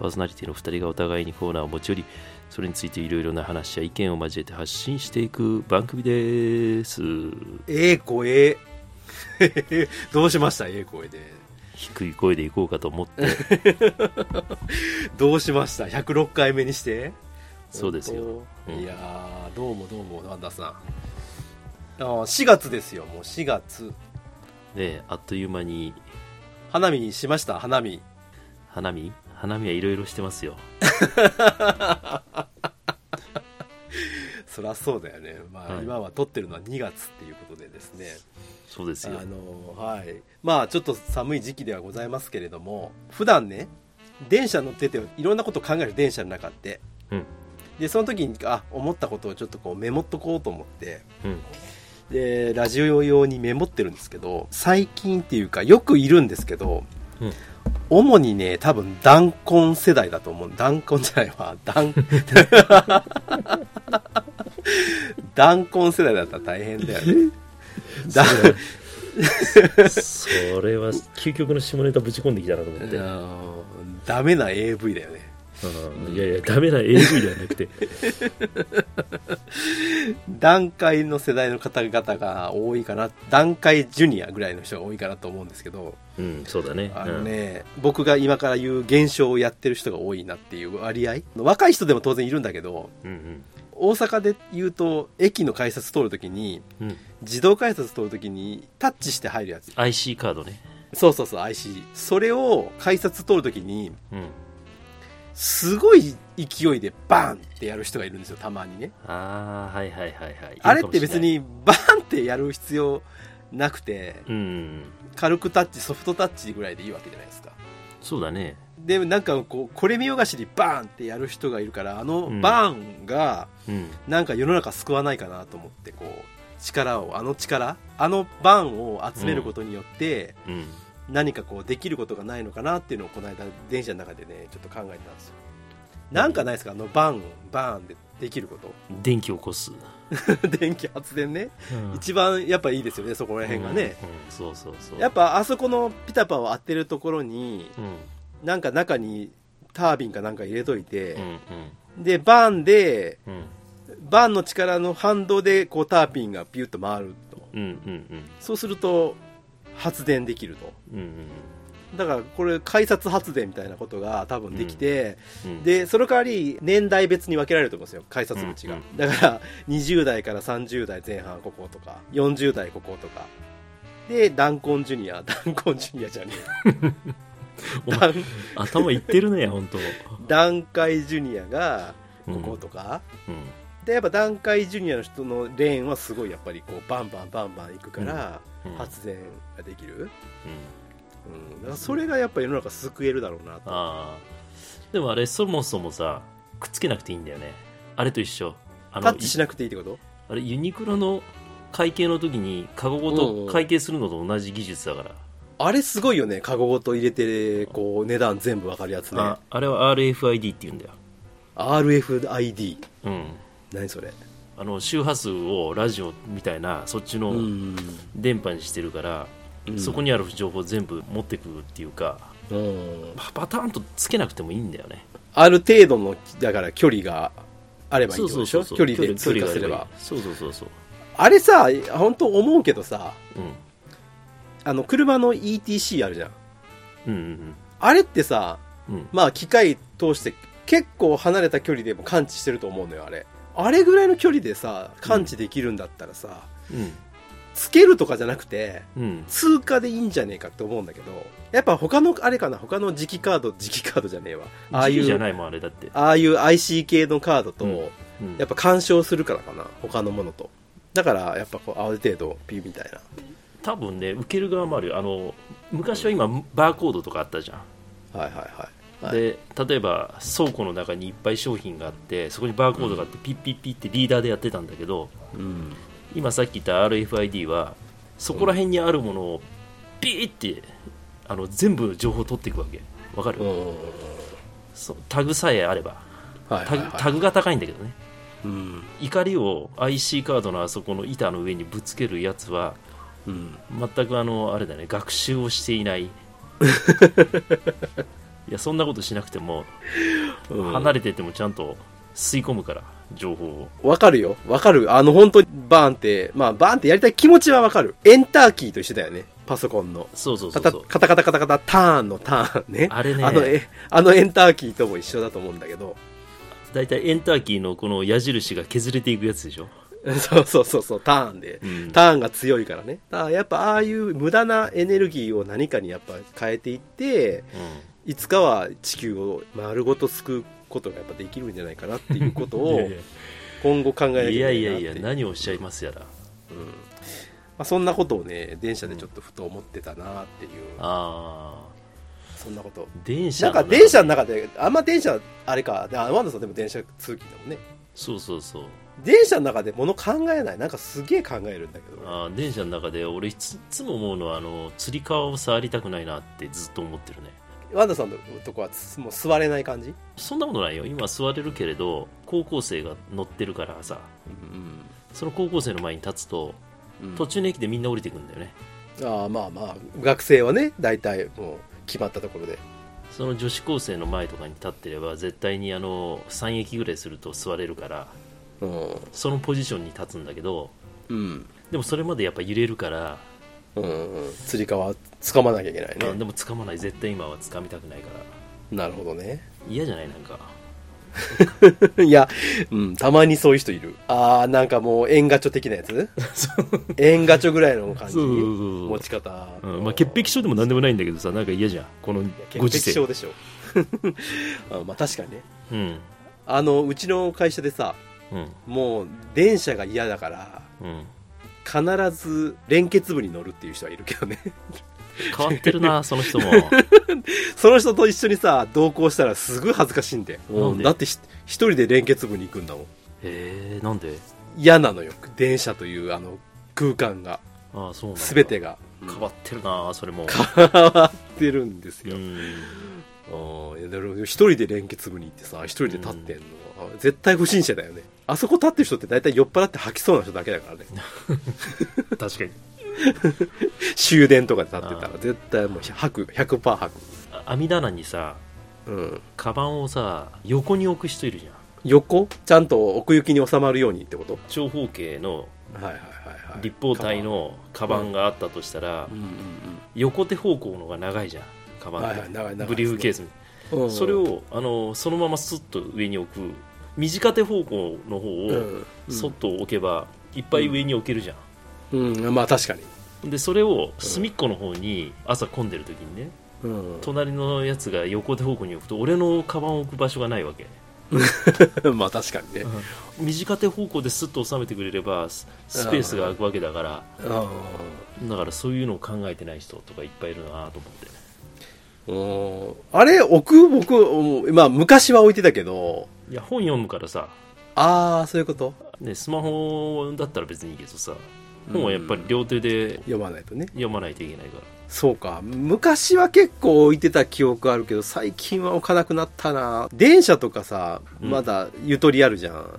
パーソナリティの2人がお互いにコーナーを持ち寄りそれについていろいろな話や意見を交えて発信していく番組です。ええ声。どうしました？ええ声で。低い声でいこうかと思って。どうしました？106回目にして。そうですよ。うん。いやーどうもどうもワンダさん。あー4月ですよ。もう4月。ねあっという間に。花見しました？花見。花見？花見はいろいろしてますよ。そりゃそうだよね、まあはい。今は撮ってるのは2月っていうことでですね。そうですよ。あのはい。まあちょっと寒い時期ではございますけれども普段ね電車乗ってていろんなこと考える電車の中って。うん。でその時にあ思ったことをちょっとこうメモっとこうと思って。うん。でラジオ用にメモってるんですけど最近っていうかよくいるんですけど、うん主にね多分弾痕世代だと思う。弾痕じゃないわ。弾弾痕世代だったら大変だよね。だそれは究極の下ネタぶち込んできたなと思って、ダメな AV だよね。うんいやいやダメな AV ではなくて。段階の世代の方々が多いかな。段階ジュニアぐらいの人が多いかなと思うんですけど。うんそうだね。あのね、僕が今から言う現象をやってる人が多いなっていう割合。若い人でも当然いるんだけどうんうん。大阪で言うと駅の改札通るときにうん。うん自動改札通るときにタッチして入るやつ。IC カードね。そうそうそう IC それを改札通るときにうんすごい勢いでバーンってやる人がいるんですよたまにね。ああはいはいはいはい。あれって別にバーンってやる必要なくてうん。軽くタッチソフトタッチぐらいでいいわけじゃないですか。そうだね。でなんかこうこれ見よがしにバーンってやる人がいるからあのうん。バーンがうん。なんか世の中救わないかなと思ってこう力をあの力あのバーンを集めることによってうん何かこうできることがないのかなっていうのをこの間電車の中でねちょっと考えてたんですよ。なんかないですか？あのバーンバーンでできること。電気を起こす、電気発電ね。うん。一番やっぱいいですよねそこら辺がね、うんうんそうそうそう。やっぱあそこのピタパを当てるところにうん。なんか中にタービンかなんか入れといてう、んでバーンでうん。うんバーンの力の反動でこうターピンがピュッと回ると。うんうんうん。そうすると発電できると。うんうんだからこれ改札発電みたいなことが多分できて、うんでその代わり年代別に分けられると思うんですよ改札口が、うんうんだから20代から30代前半こことか40代こことか。で弾痕ジュニア 弾痕ジュニアじゃねえ。弾頭いってるね本当。段階ジュニアがうん。こことか、うん。でやっぱ段階ジュニアの人のレーンはすごいやっぱりこうバンバンバンバンいくからうん発電ができる、うん。うん、それがやっぱり世の中救えるだろうなと。ああ。でもあれそもそもさくっつけなくていいんだよね。あれと一緒。あいタッチしなくていいってこと？あれユニクロの会計の時にカゴごと会計するのと同じ技術だから、あれすごいよね。カゴごと入れてこう値段全部わかるやつね。ああれは RFID って言うんだよ。RFID うん。何それ？あの周波数をラジオみたいなそっちのん、電波にしてるから、うん。そこにある情報全部持ってくっていうかうん、パパターンとつけなくてもいいんだよね。ある程度のだから距離があればいいでしょ距離で通過すれば。距離があればいい。そうそうそうそう。あれさ本当思うけどさうん。あの車の ETC あるじゃん。うんうんあれってさうんうん。まあ機械通して結構離れた距離でも感知してると思うのよあれあれぐらいの距離でさ感知できるんだったらさ、うん。つけるとかじゃなくてうん。通過でいいんじゃねえかって思うんだけどやっぱ他のあれかな他の磁気カード磁気カードじゃねえわ。ああいうじゃないもんあれだって、ああいう IC 系のカードと、うん。うん。やっぱ干渉するからかな他のものと。だからやっぱこうある程度ピーみたいな。多分ね受ける側もあるよ。あの昔は今バーコードとかあったじゃん。はいはいはいはい。で例えば倉庫の中にいっぱい商品があってそこにバーコードがあってピッピッピッってリーダーでやってたんだけどうん。今さっき言った RFID はそこら辺にあるものをピーってあの全部情報を取っていくわけ。わかる、タグさえあれば。タグはいはいはい。タグが高いんだけどね。うん。怒りを IC カードのあそこの板の上にぶつけるやつはうん。全くあのあれだね学習をしていない いやそんなことしなくてもうん離れててもちゃんと吸い込むから情報をわかるよ。わかる。あの、本当にバーンって、まあ、バーンってやりたい気持ちはわかる。エンターキーと一緒だよね。パソコンの。そうそうそうそうカタカタカタカタターンのターンね。あれねあの、え、あのエンターキーとも一緒だと思うんだけど。大体エンターキーのこの矢印が削れていくやつでしょ、そうそうそうそう、ターンで。うんターンが強いからね。だからやっぱああいう無駄なエネルギーを何かにやっぱ変えていって、いつかは地球を丸ごと救うことがやっぱできるんじゃないかなっていうことうん、を今後考えなきゃいないなって。やいやいや何をおっしゃいますやら。うん。まあ、そんなことをね電車でちょっとふと思ってたなっていう、あそんなこと。あ電車なんか電車の中であんま電車あれか。であワンダさんでも電車通勤だもんね。そうそうそう。電車の中で物考えない。なんかすげえ考えるんだけど。あー電車の中で俺いついつも思うのはあのつり革を触りたくないなってずっと思ってるねワンダさんのとこはつもう座れない感じ？そんなことないよ。今座れるけれど高校生が乗ってるからさ。うん、その高校生の前に立つと途中の駅でみんな降りてくんだよね。ああまあまあ学生はね大体もう決まったところで。その女子高生の前とかに立ってれば絶対にあの3駅ぐらいすると座れるからうん。そのポジションに立つんだけどうん。でもそれまでやっぱ揺れるから、うんうんつり革掴まなきゃいけないね。あでも掴まない。絶対今は掴みたくないから。なるほどね。嫌じゃない？なんか。いや、うん、たまにそういう人いる。あー、なんかもう、円ガチョ的なやつ？円ガチョぐらいの感じ？そうそうそう持ち方。うんまあ、潔癖症でも何でもないんだけどさなんか嫌じゃん。このご時世。潔癖症でしょ。あまあ確かにね。うん。あの、うちの会社でさ、うん。もう、電車が嫌だから、うん必ず連結部に乗るっていう人はいるけどね。変わってるな その人もその人と一緒にさ、同行したらすごい恥ずかしいんで。なんで？だってひ一人で連結部に行くんだもん。えー、なんで？嫌なのよ。電車というあの空間が。ああそうなんだすべてが。変わってるなそれも変わってるんですよ。一人で連結部に行ってさ一人で立ってんの、あ絶対不審者だよねあそこ立ってる人って大体酔っ払って吐きそうな人だけだからね。確かに。終電とかで立ってたらあ絶対もう吐く100%吐く。あ網棚にさうん。カバンをさ横に置く人いるじゃん。横？ちゃんと奥行きに収まるようにってこと？長方形のはいはいはいはい。立方体のカバン。があったとしたら、横手方向のが長いじゃんカバンって、はいはい長い長いですね。ブリーフケースに、うん。うんそれをあのそのままスッと上に置く短手方向の方をうんそっと置けばいっぱい上に置けるじゃん、うん。まあ確かに。でそれを隅っこの方に朝混んでる時にねうん。隣のやつが横手方向に置くと俺のカバンを置く場所がないわけ。まあ確かにね。短手方向でスッと収めてくれればススペースが空くわけだからあだからそういうのを考えてない人とかいっぱいいるなと思って。ーうん。あれ置く僕うんまあ昔は置いてたけどいや本読むからさ。ああそういうこと？ね、スマホだったら別にいいけどさ。本はやっぱり両手で読まないとね。読まないといけないからそうか。昔は結構置いてた記憶あるけど最近は置かなくなったな。電車とかさうん。まだゆとりあるじゃん、うん。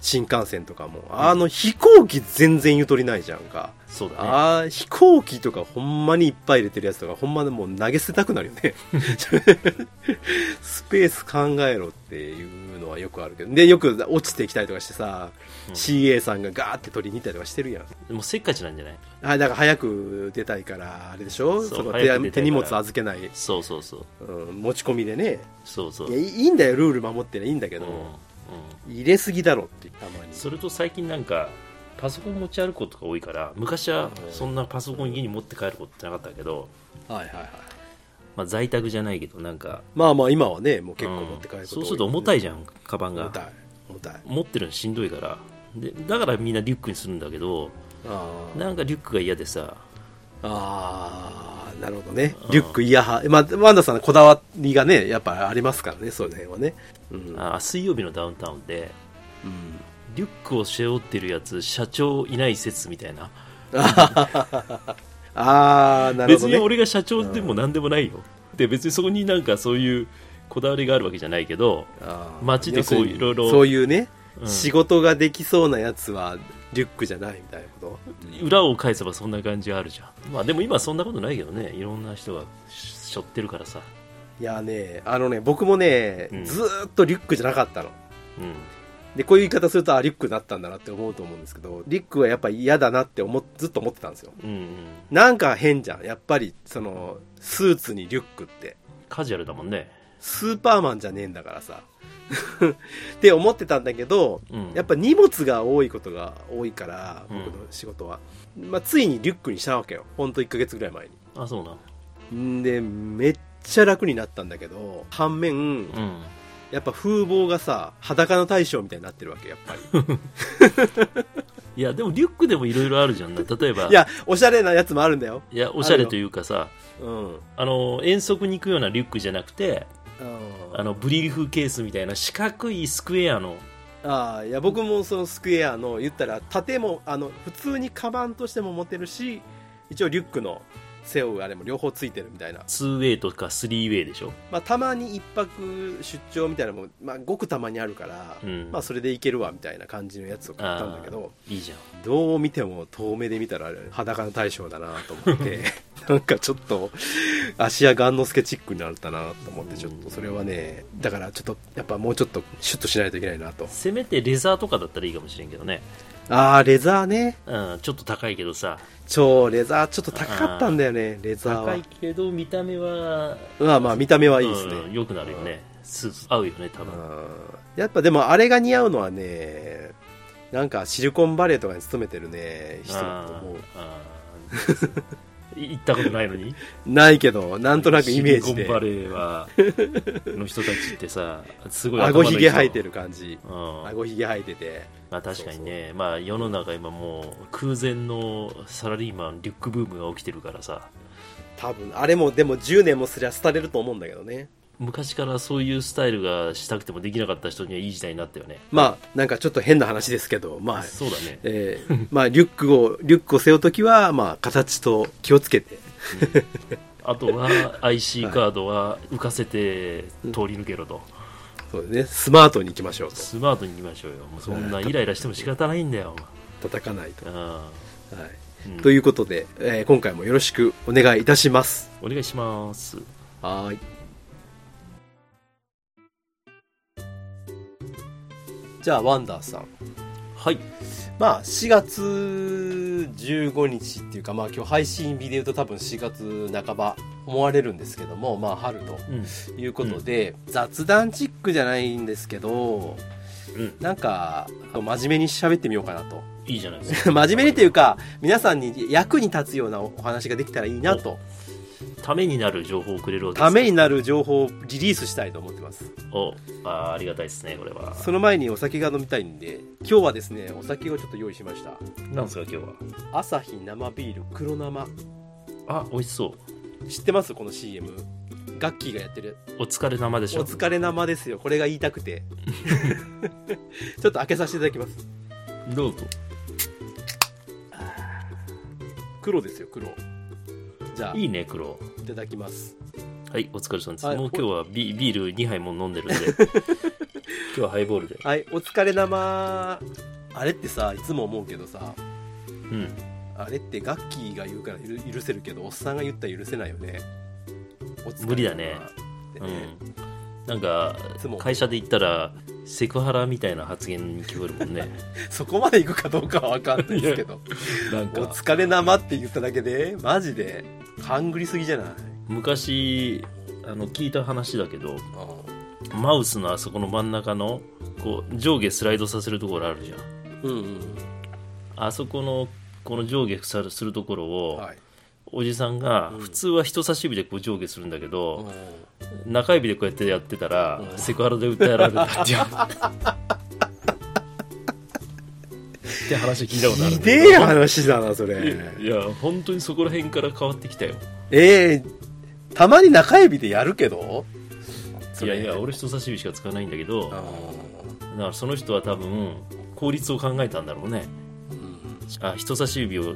新幹線とかも。あの飛行機全然ゆとりないじゃんか、そうだね。ああ飛行機とかほんまにいっぱい入れてるやつとかほんまでもう投げ捨てたくなるよね。スペース考えろっていうのはよくあるけど。でよく落ちてきたりとかしてさ、うん CA さんがガーって取りに行ったりとかしてるやん。でもせっかちなんじゃない？はい、だから早く出たいから、あれでしょ。そうそこ早く出たいから。手手荷物預けない、そうそうそう。うん、持ち込みでね。そうそう。いやいいいんだよルール守ってりゃいいんだけど、うんうん。入れすぎだろってたまに。それと最近なんかパソコン持ち歩くことが多いから昔はそんなパソコン家に持って帰ることってなかったけど、はいはいはい。まあ、在宅じゃないけどなんかまあまあ今はねもう結構うん。持って帰ることそうすると重たいじゃんゃんカバンが。重たい重たい。持ってるのしんどいからでだからみんなリュックにするんだけどなんかリュックが嫌でさ。ああなるほどね。うんリュックイヤハまあワンダさんのこだわりがねやっぱありますからねそういう辺はね。うん、あ水曜日のダウンタウンでうん。リュックを背負ってるやつ社長いない説みたいな。ああなるほどね。別に俺が社長でも何でもないよ、で別にそこになんかそういうこだわりがあるわけじゃないけど、街でこういろいろそういうね、うん仕事ができそうなやつはリュックじゃないみたいなこと？裏を返せばそんな感じがあるじゃん。まあでも今そんなことないけどね。いろんな人がし背負ってるからさ。いやねあのね僕もね、うん。ずーっとリュックじゃなかったの。うん。でこういう言い方するとあリュックになったんだなって思うと思うんですけどリュックはやっぱ嫌だなって思っずっと思ってたんですよ。うんうん。なんか変じゃん。やっぱりそのスーツにリュックって。カジュアルだもんね。スーパーマンじゃねえんだからさって思ってたんだけどうん。やっぱ荷物が多いことが多いからうん。僕の仕事は、まあ、ついにリュックにしたわけよ。ほんと1ヶ月ぐらい前あそうなんにんでめっちゃ楽になったんだけど反面うん。やっぱ風貌がさ裸の大将みたいになってるわけやっぱり。いやでもリュックでもいろいろあるじゃん。な例えば。いやおしゃれなやつもあるんだよ。いやおしゃれというかさうん。あの遠足に行くようなリュックじゃなくてあのブリーフケースみたいな四角いスクエアの。ああいや僕もそのスクエアの言ったら縦もあの普通にカバンとしても持てるし一応リュックの背負うあれも両方ついてるみたいな、2ウェイとか3ウェイでしょ？まあ、たまに一泊出張みたいなのも、まあ、ごくたまにあるから、うん。まあ、それでいけるわみたいな感じのやつを買ったんだけどいいじゃん。どう見ても遠目で見たら裸の大将だなと思って なんかちょっと芦屋雁之助チックになったなと思ってちょっとそれはねだからちょっとやっぱもうちょっとシュッとしないといけないなと。せめてレザーとかだったらいいかもしれんけどねああレザーね。うんちょっと高いけどさ。超レザーちょっと高かったんだよねレザー高はいけど見た目はまあまあ見た目はいいですね、うん良くなるよね。スーツ合うよね多分。うん。やっぱでもあれが似合うのはねなんかシリコンバレーとかに勤めてるね人だと思う。あーあー行ったことないのに？ないけどなんとなくイメージで。シリコンバレーはの人たちってさすごい顎ひげ生えてる、る感じ。うん。顎ひげ生えててまあ、確かにね。まあ、世の中今もう空前のサラリーマンリュックブームが起きてるからさ。多分。あれもでも10年もすりゃ廃れると思うんだけどね。昔からそういうスタイルがしたくてもできなかった人にはいい時代になったよね。まあなんかちょっと変な話ですけどまあそうだね。えーまあリュックをリュックを背負うときはまあ形と気をつけて。あとは IC カードは浮かせて通り抜けろと、そうですね。スマートに行きましょうと。スマートに行きましょうよ。もうそんなイライラしても仕方ないんだよ、叩かないと、うん。はい。うん。ということで、えー今回もよろしくお願いいたします。お願いします。はーい。じゃあワンダーさんはい。まあ4月15日っていうかまあ今日配信日で言うと多分4月半ば思われるんですけどもまあ春とうん。いうことで、雑談チックじゃないんですけどうん。なんか真面目に喋ってみようかなと。いいじゃないですか。真面目にというか皆さんに役に立つようなお話ができたらいいなとためになる情報をくれるわけですためになる情報をリリースしたいと思ってます。おあーありがたいですねこれは。その前にお酒が飲みたいんで今日はですねお酒をちょっと用意しました。なんですか今日は？朝日生ビール黒生。あ美味しそう。知ってます？この CM ガッキーがやってる。お疲れ生でしょ。お疲れ生ですよ。これが言いたくて。ちょっと開けさせていただきます。どうぞ。黒ですよ黒。じゃあ。いいいね黒ただきます。はいお疲れ様です。はいもう今日はビビール2杯も飲んでるんで。今日はハイボールで。はいお疲れ生あれってさいつも思うけどさ。うん。あれってガッキーが言うから許許せるけどおっさんが言ったら許せないよね。無理だね。うん。なんか会社で言ったらセクハラみたいな発言に聞こえるもんね。そこまで行くかどうかは分かんないですけど。なんおか疲れ生って言っただけでマジで勘ぐりすぎじゃない？昔あの聞いた話だけどマウスのあそこの真ん中のこう上下スライドさせるところあるじゃん。うんうんあそこのこの上下するところを、はいおじさんがうん。普通は人差し指でこう上下するんだけうど、ん。中指でこうやってやってたら、うん。セクハラで訴えられたっていう。って話聞いたことあるひでえ話だな、それ。いや本当にそこら辺から変わってきたよ。ええたまに中指でやるけど？いやいや俺人差し指しか使わないんだけどあだからその人は多分効率を考えたんだろうねあ人差し指を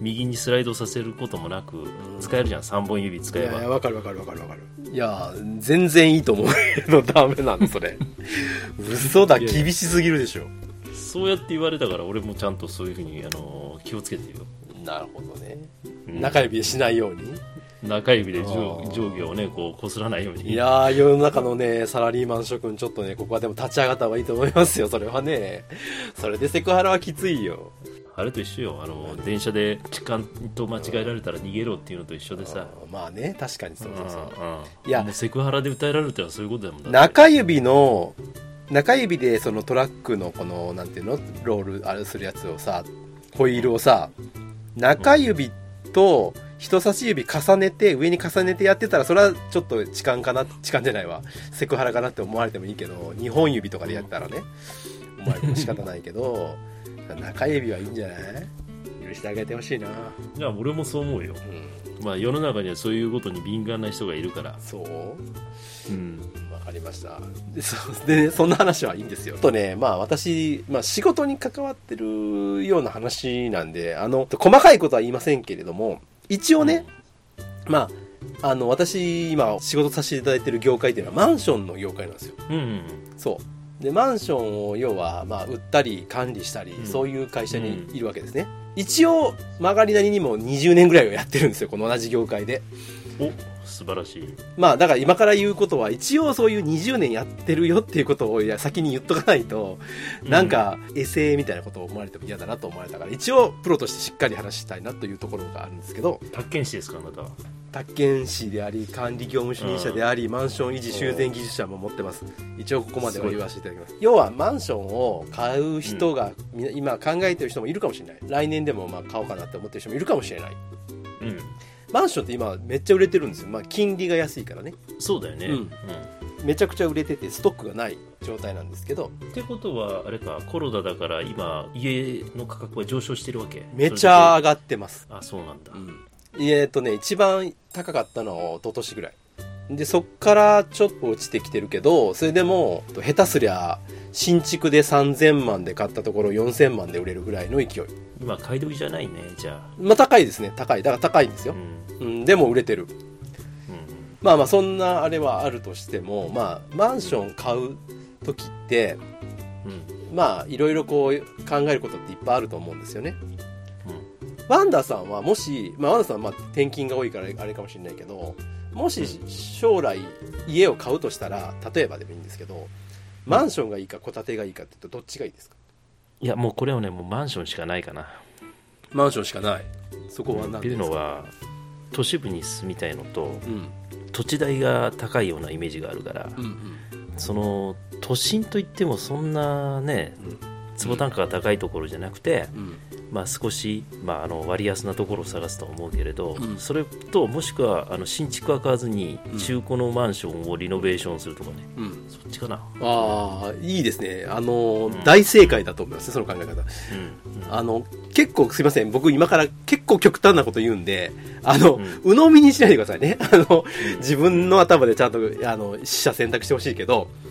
右にスライドさせることもなく使えるじゃん3本指使えーいやわかるわかるわかるわかる。いや、全然いいと思うけど、ダメなの、それ。嘘だ、厳しすぎるでしょ。そうやって言われたから俺もちゃんとそういうふうにあの気をつけてるよなるほどね。うん中指でしないように。中指で上上下をねこうこすらないようにいやー、世の中のね、サラリーマン諸君、ちょっとね、ここはでも立ち上がった方がいいと思いますよ、それはね。それでセクハラはきついよ。あれと一緒よ。あの電車で痴漢と間違えられたら逃げろっていうのと一緒でさ。まあね、確かにそうそうそう。いや。もうセクハラで訴えられるってのはそういうことだもん中指の、中指でそのトラックのこの、なんていうの、ロール、あれするやつをさ、ホイールをさ、中指と人差し指重ねて、上に重ねてやってたら、それはちょっと痴漢かな、痴漢じゃないわ、セクハラかなって思われてもいいけど、2本指とかでやったらね、思われても仕方ないけど、中指はいいんじゃない？許してあげてほしいな。いや俺もそう思うようん。まあ世の中にはそういうことに敏感な人がいるからそう？うんわかりました。で、そでね、そんな話はいいんですよ。とね、まあ私、まあ仕事に関わってるような話なんで、あの、細かいことは言いませんけれども、一応ね、まあ、あの、私、今仕事させていただいてる業界っていうのはマンションの業界なんですよ。うんうんそう。で、マンションを要は、まあ、売ったり管理したり、うんそういう会社にいるわけですね。一応、曲がりなりにも20年ぐらいはやってるんですよ、この同じ業界で。お素晴らしい。まあだから今から言うことは一応そういう20年やってるよっていうことをいや先に言っとかないとなんかエセみたいなことを思われても嫌だなと思われたから一応プロとしてしっかり話したいなというところがあるんですけど。宅建士ですかあなたは。宅建士であり管理業務主任者でありマンション維持修繕技術者も持ってます。一応ここまでは言わせていただきます。要はマンションを買う人が、みな今考えてる人もいるかもしれない。来年でもまあ買おうかなって思ってる人もいるかもしれない。うんマンションって今めっちゃ売れてるんですよ、まあ、金利が安いからね。そうだよね、うん。うん。めちゃくちゃ売れててストックがない状態なんですけど。ってことはあれかコロナだから今家の価格は上昇してるわけ？めちゃ上がってます、であそうなんだ、えっとね一番高かったのは一昨年ぐらい。でそっからちょっと落ちてきてるけどそれでも下手すりゃ新築で3000万で買ったところ4000万で売れるぐらいの勢い。今買い時じゃないねじゃあ。まあ高いですね。高い。だから高いんですよ。う、ん。うん、でも売れてる。うん。まあまあそんなあれはあるとしてもまあマンション買う時ってうん。まあいろいろこう考えることっていっぱいあると思うんですよね。うん。ワンダさんはもし、まあ、ワンダさんはまあ転勤が多いからあれかもしれないけどもし将来家を買うとしたら例えばでもいいんですけどマンションがいいか戸建てがいいかって言うとどっちがいいですか？いやもうこれはねもうマンションしかないかな。マンションしかない？そこはっていう何ですかのは都市部に住みたいのとうん。土地代が高いようなイメージがあるから、うんうん。その都心といってもそんなね坪単価が高いところじゃなくて、うんまあ、少し、まあ、あの割安なところを探すとは思うけれど、うん。それともしくはあの新築は買わずにうん。中古のマンションをリノベーションするとかね、うん。そっちかな、ああいいですね。あの、ん。大正解だと思いますねその考え方。あの結構すいません。僕今から結構極端なこと言うんであの、うん。鵜呑みにしないでくださいね。あのうん。自分の頭でちゃんとあの死者選択してほしいけどうん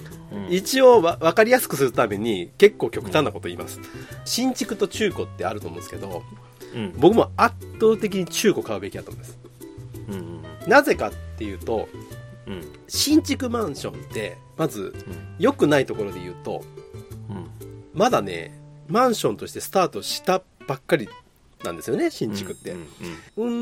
一応わ分かりやすくするために結構極端なこと言います、新築と中古ってあると思うんですけどうん。僕も圧倒的に中古買うべきだと思います。なぜかっていうとうん。新築マンションってまずうん。良くないところで言うとうん。まだねマンションとしてスタートしたばっかりなんですよね新築って、うん。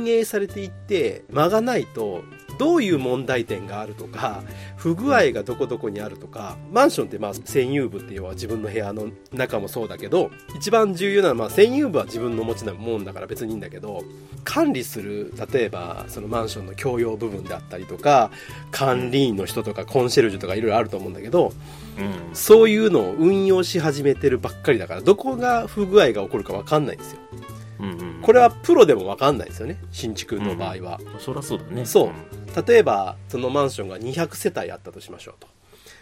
運営されていって間がないとどういう問題点があるとか不具合がどこどこにあるとかマンションってまあ占有部っていうのは自分の部屋の中もそうだけど一番重要なのはまあ占有部は自分の持ちなもんだから別にいいんだけど管理する例えばそのマンションの共用部分であったりとか管理員の人とかコンシェルジュとかいろいろあると思うんだけどうん。そういうのを運用し始めてるばっかりだからどこが不具合が起こるか分かんないんですようんうんこれはプロでも分かんないですよね新築の場合は、そりゃそうだね。そう。例えばそのマンションが200世帯あったとしましょうと。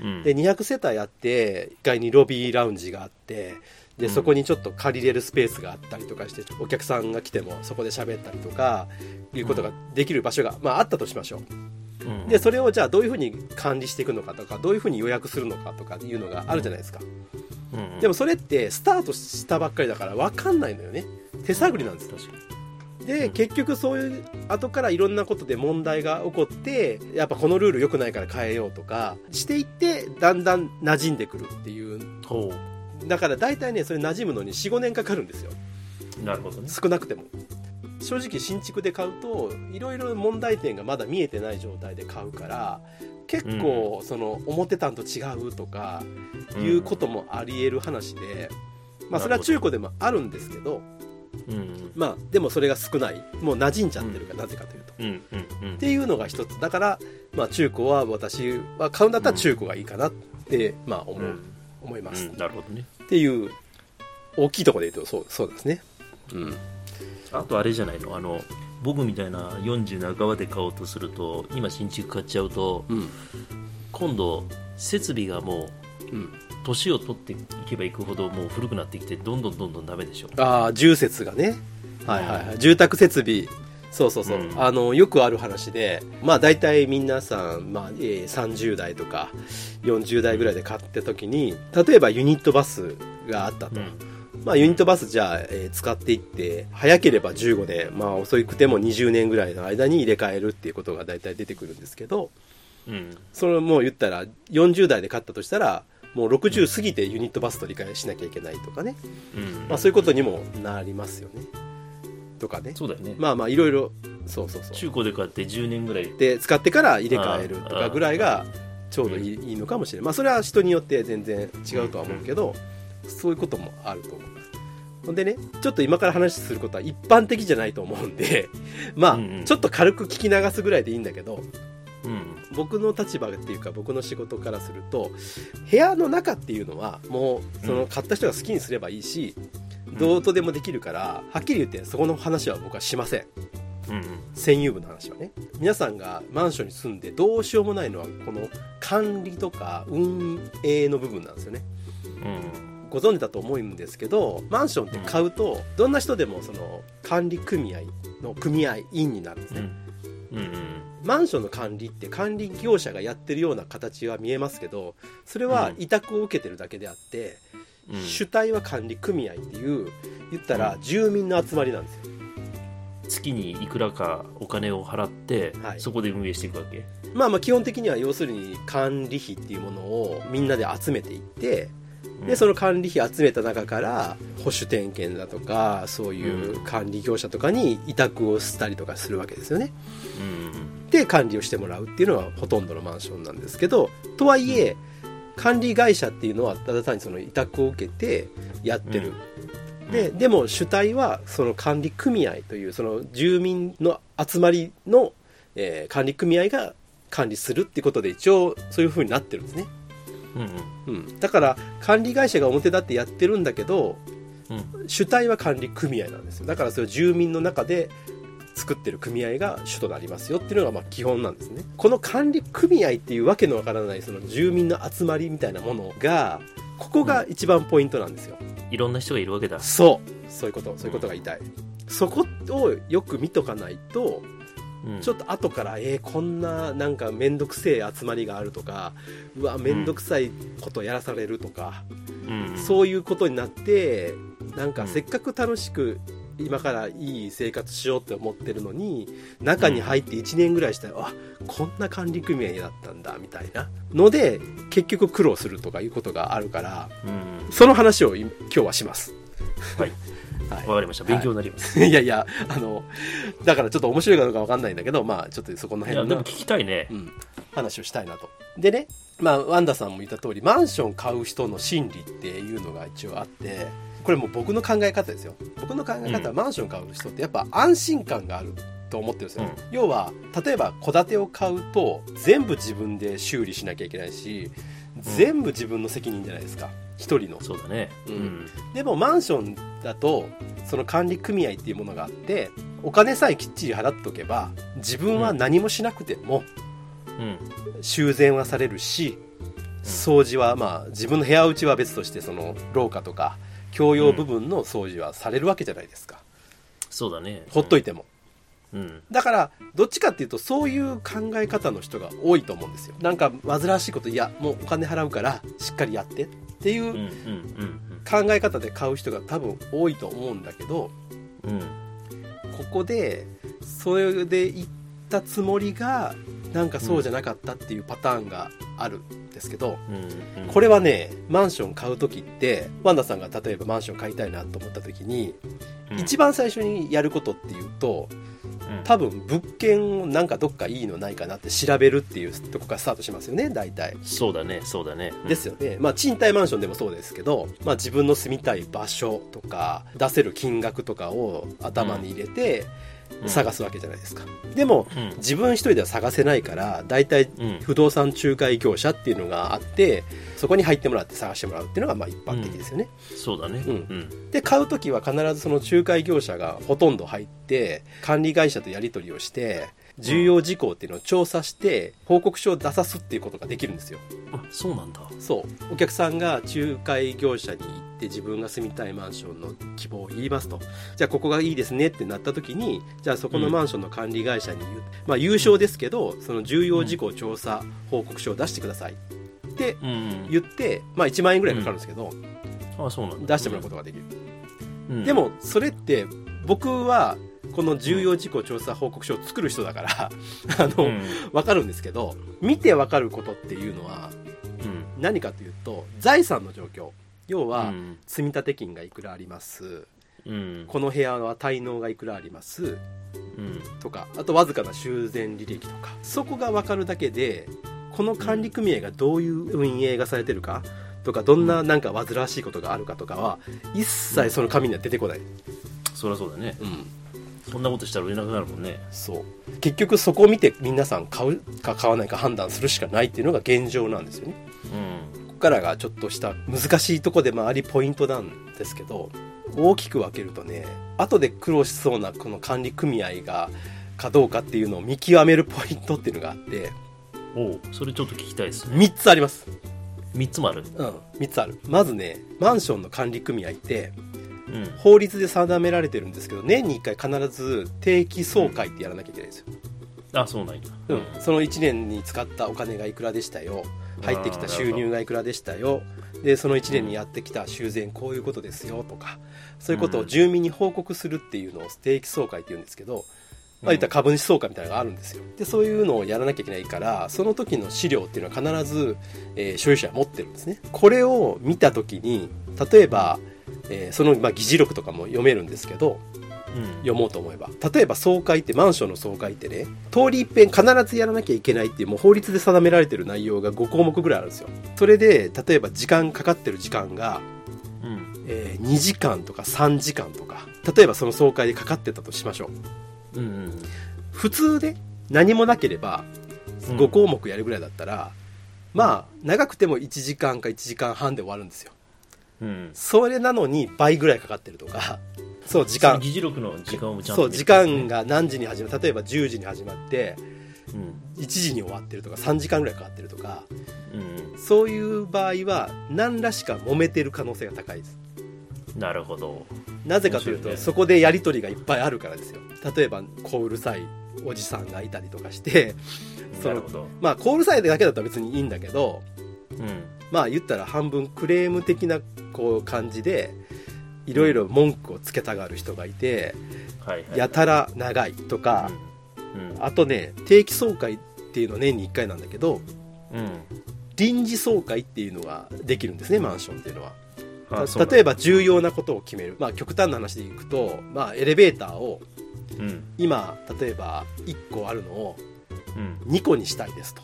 うん。で200世帯あって1階にロビーラウンジがあってでうん。そこにちょっと借りれるスペースがあったりとかしてお客さんが来てもそこで喋ったりとかいうことができる場所が、まあ、あったとしましょううん。でそれをじゃあどういうふうに管理していくのかとかどういうふうに予約するのかとかいうのがあるじゃないですか。うん。でもそれってスタートしたばっかりだから分かんないのよね。手探りなんですよ。確かに。で、うん結局そういう後からいろんなことで問題が起こってやっぱこのルール良くないから変えようとかしていってだんだん馴染んでくるっていう。ほだから大体ねそれ馴染むのに45年かかるんですよ。うなるほどね。少なくても正直新築で買うといろいろ問題点がまだ見えてない状態で買うから結構その思ってたんと違うとかいうこともありえる話で、まあそれは中古でもあるんですけどうん。まあでもそれが少ない。もう馴染んじゃってるから、なぜかというと。うんうんうん。っていうのが一つ。だから、まあ、中古は私は買うんだったら中古がいいかなって、まあ思う、うん。思います、うん。なるほどね。っていう大きいところで言うとそうそうですね。うんあとあれじゃないの？あの僕みたいな40半ばで買おうとすると今新築買っちゃうとうん。今度設備がもううん。年を取っていけばいくほどもう古くなってきてどんどんどんどんダメでしょああ住設がね。はいはいはい。住宅設備。そうそうそう、うん。あのよくある話でまあ大体皆さん、まあえー30代とか40代ぐらいで買った時に例えばユニットバスがあったと、うんまあ、ユニットバスじゃあ、えー使っていって早ければ15年、まあ、遅くても20年ぐらいの間に入れ替えるっていうことが大体出てくるんですけどうん。それもう言ったら40代で買ったとしたらもう60過ぎてユニットバス取り替えしなきゃいけないとかね、うん。まあ、そういうことにもなりますよね。とかね。そうだよね。まあまあいろいろそうそうそう。中古で買って10年ぐらい。で使ってから入れ替えるとかぐらいがちょうどいい,、のかもしれない。まあそれは人によって全然違うとは思うけど、そういうこともあると思いますほんでねちょっと今から話することは一般的じゃないと思うんで まあ、うんうん。ちょっと軽く聞き流すぐらいでいいんだけどうん。僕の立場っていうか僕の仕事からすると部屋の中っていうのはもうその買った人が好きにすればいいし、どうとでもできるからはっきり言ってそこの話は僕はしません。うん占有部の話はね。皆さんがマンションに住んでどうしようもないのはこの管理とか運営の部分なんですよね。うんご存知だと思うんですけどマンションって買うとどんな人でもその管理組合の組合員になるんですね、うん。うんマンションの管理って管理業者がやってるような形は見えますけどそれは委託を受けてるだけであって、うん。主体は管理組合っていう言ったら住民の集まりなんですよ。月にいくらかお金を払って、はい。そこで運営していくわけ。まあまあ基本的には要するに管理費っていうものをみんなで集めていってでその管理費集めた中から保守点検だとかそういう管理業者とかに委託をしたりとかするわけですよね。うん。で管理をしてもらうっていうのはほとんどのマンションなんですけどとはいえ管理会社っていうのはただ単にその委託を受けてやってる、ででも主体はその管理組合というその住民の集まりの、えー管理組合が管理するっていうことで一応そういう風になってるんですね、うんうん、だから管理会社が表立ってやってるんだけどうん。主体は管理組合なんですよ。だからそれを住民の中で作ってる組合が主となりますよっていうのがまあ基本なんですね。この管理組合っていうわけのわからないその住民の集まりみたいなものがここが一番ポイントなんですよ、いろんな人がいるわけだ。そう。そういうこと。そういうことが言いたい、そこをよく見とかないとうん。ちょっと後からえー、こんななんか面倒くせえ集まりがあるとかうわ面倒くさいことやらされるとか、うん。そういうことになってなんかせっかく楽しく今からいい生活しようって思ってるのに中に入って1年ぐらいしたら、あこんな管理組合だったんだみたいなので結局苦労するとかいうことがあるからうん。その話を今今日はします。はいはい。わかりました。勉強になります、い。やいや、あの、だからちょっと面白いかどうかわかんないんだけど、まあちょっとそこの辺のいやでも聞、きたいね。うん、話をしたいなと。でね、まあワンダさんも言った通り、マンション買う人の心理っていうのが一応あって、これもう僕の考え方ですよ。僕の考え方はうん。マンション買う人ってやっぱ安心感があると思ってるんですよ。うん。要は、例えば戸建てを買うと全部自分で修理しなきゃいけないし、全部自分の責任じゃないですか。一人の。そうだね。うん。でもマンションだとその管理組合っていうものがあってお金さえきっちり払っておけば自分は何もしなくてもうん。修繕はされるし掃除はまあ自分の部屋打ちは別としてその廊下とか共用部分の掃除はされるわけじゃないですか。そうだね。ほっといても。うん。だから、どっちかっていうと、そういう考え方の人が多いと思うんですよ。なんか、煩わしいこと、いや、もうお金払うから、しっかりやってっていう考え方で買う人が多分多いと思うんだけど、うんうんここで、それで言ったつもりが、なんかそうじゃなかったっていうパターンがあるんですけど、うんうん。これはね、マンション買う時って、ワンダさんが例えばマンション買いたいなと思った時に、うん。一番最初にやることっていうと、うん多分物件をなんかどっかいいのないかなって調べるっていうとこからスタートしますよね大体。そうだねそうだね。うん。ですよね。まあ賃貸マンションでもそうですけど、まあ、自分の住みたい場所とか出せる金額とかを頭に入れてうん探すわけじゃないですか。でもうん。自分一人では探せないから大体うん。不動産仲介業者っていうのがあってそこに入ってもらって探してもらうっていうのがまあ一般的ですよね、そうだね。うん。うん。で買う時は必ずその仲介業者がほとんど入って管理会社とやり取りをして重要事項っていうのを調査して報告書を出さすっていうことができるんですよ。あそうなんだ。そう。お客さんが仲介業者に行って自分が住みたいマンションの希望を言いますと。じゃあここがいいですねってなった時にじゃあそこのマンションの管理会社に言う、まあ優勝ですけどその重要事項調査報告書を出してください。ってうんうん。言って、まあ1万円ぐらいかかるんですけど、あそうなんだ。出してもらうことができる、うん。でもそれって僕はこの重要事項調査報告書を作る人だから あの、うん。分かるんですけど見て分かることっていうのはうん。何かというと財産の状況要は、うん。積立金がいくらあります。うん。この部屋は滞納がいくらあります。うん。とかあとわずかな修繕履歴とか。そこが分かるだけでこの管理組合がどういう運営がされてるかとかどんななんか煩わしいことがあるかとかは一切その紙には出てこない、そりゃそうだね。うん、そんなことしたら売れなくなるもんね。そう。結局そこを見て皆さん買うか買わないか判断するしかないっていうのが現状なんですよね。うんここからがちょっとした難しいとこでもありポイントなんですけど大きく分けるとね後で苦労しそうなこの管理組合がかどうかっていうのを見極めるポイントっていうのがあっておうそれちょっと聞きたいですね。3つあります。3つもある？うん3つある。まずねマンションの管理組合ってうん。法律で定められてるんですけど年に1回必ず定期総会ってやらなきゃいけないんですよ、あそうなんや。うん、その1年に使ったお金がいくらでしたよ入ってきた収入がいくらでしたよ。でその1年にやってきた修繕こういうことですよとかそういうことを住民に報告するっていうのを定期総会っていうんですけど、まあ、言ったら株主総会みたいなのがあるんですよ。でそういうのをやらなきゃいけないからその時の資料っていうのは必ず、えー所有者は持ってるんですね。これを見た時に例えば、えーその、まあ、議事録とかも読めるんですけどうん読もうと思えば。例えば総会ってマンションの総会ってね通り一遍必ずやらなきゃいけないっていうもう法律で定められてる内容が5項目ぐらいあるんですよ。それで例えば時間かかってる時間が、うん。えー2時間とか3時間とか例えばその総会でかかってたとしましょう。うんうん普通で何もなければうん。5項目やるぐらいだったら、まあ長くても1時間か1時間半で終わるんですよ。うん。それなのに倍ぐらいかかってるとかそう時間。議事録の時間をちゃんとそう時間が何時に始まる例えば10時に始まってうん1時に終わってるとか3時間ぐらいかかってるとかうんそういう場合は何らしか揉めてる可能性が高いです。なるほど。なぜかというとね。そこでやり取りがいっぱいあるからですよ。例えばこううるさいおじさんがいたりとかしてそのなるほど。まあこううるさいだけだったら別にいいんだけどうん。まあ言ったら半分クレーム的なこう感じでいろいろ文句をつけたがる人がいてやたら長いとかうん。あとね定期総会っていうのは年に1回なんだけどうん。臨時総会っていうのができるんですねマンションっていうのは。例えば重要なことを決める、まあ、極端な話でいくと、まあ、エレベーターをうん。今例えば1個あるのをうん。2個にしたいですと、